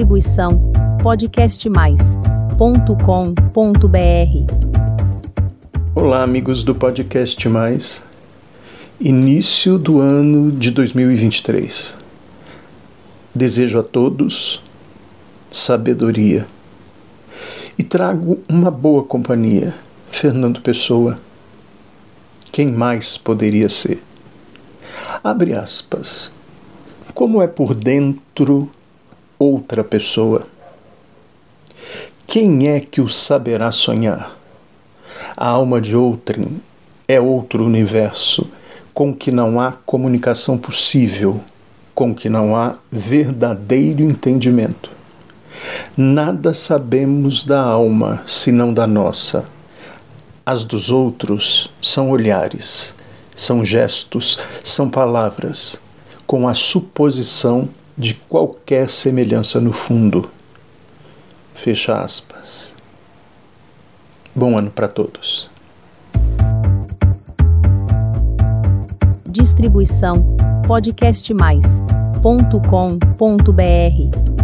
Distribuição podcastmais.com.br. Olá, amigos do Podcast Mais. Início do ano de 2023. Desejo a todos sabedoria e trago uma boa companhia, Fernando Pessoa. Quem mais poderia ser? Abre aspas. Como é por dentro outra pessoa? Quem é que o saberá sonhar? A alma de outrem é outro universo com que não há comunicação possível, com que não há verdadeiro entendimento. Nada sabemos da alma senão da nossa. As dos outros são olhares, são gestos, são palavras, com a suposição de qualquer semelhança no fundo. Fecha aspas. Bom ano para todos. Distribuição podcastmais.com.br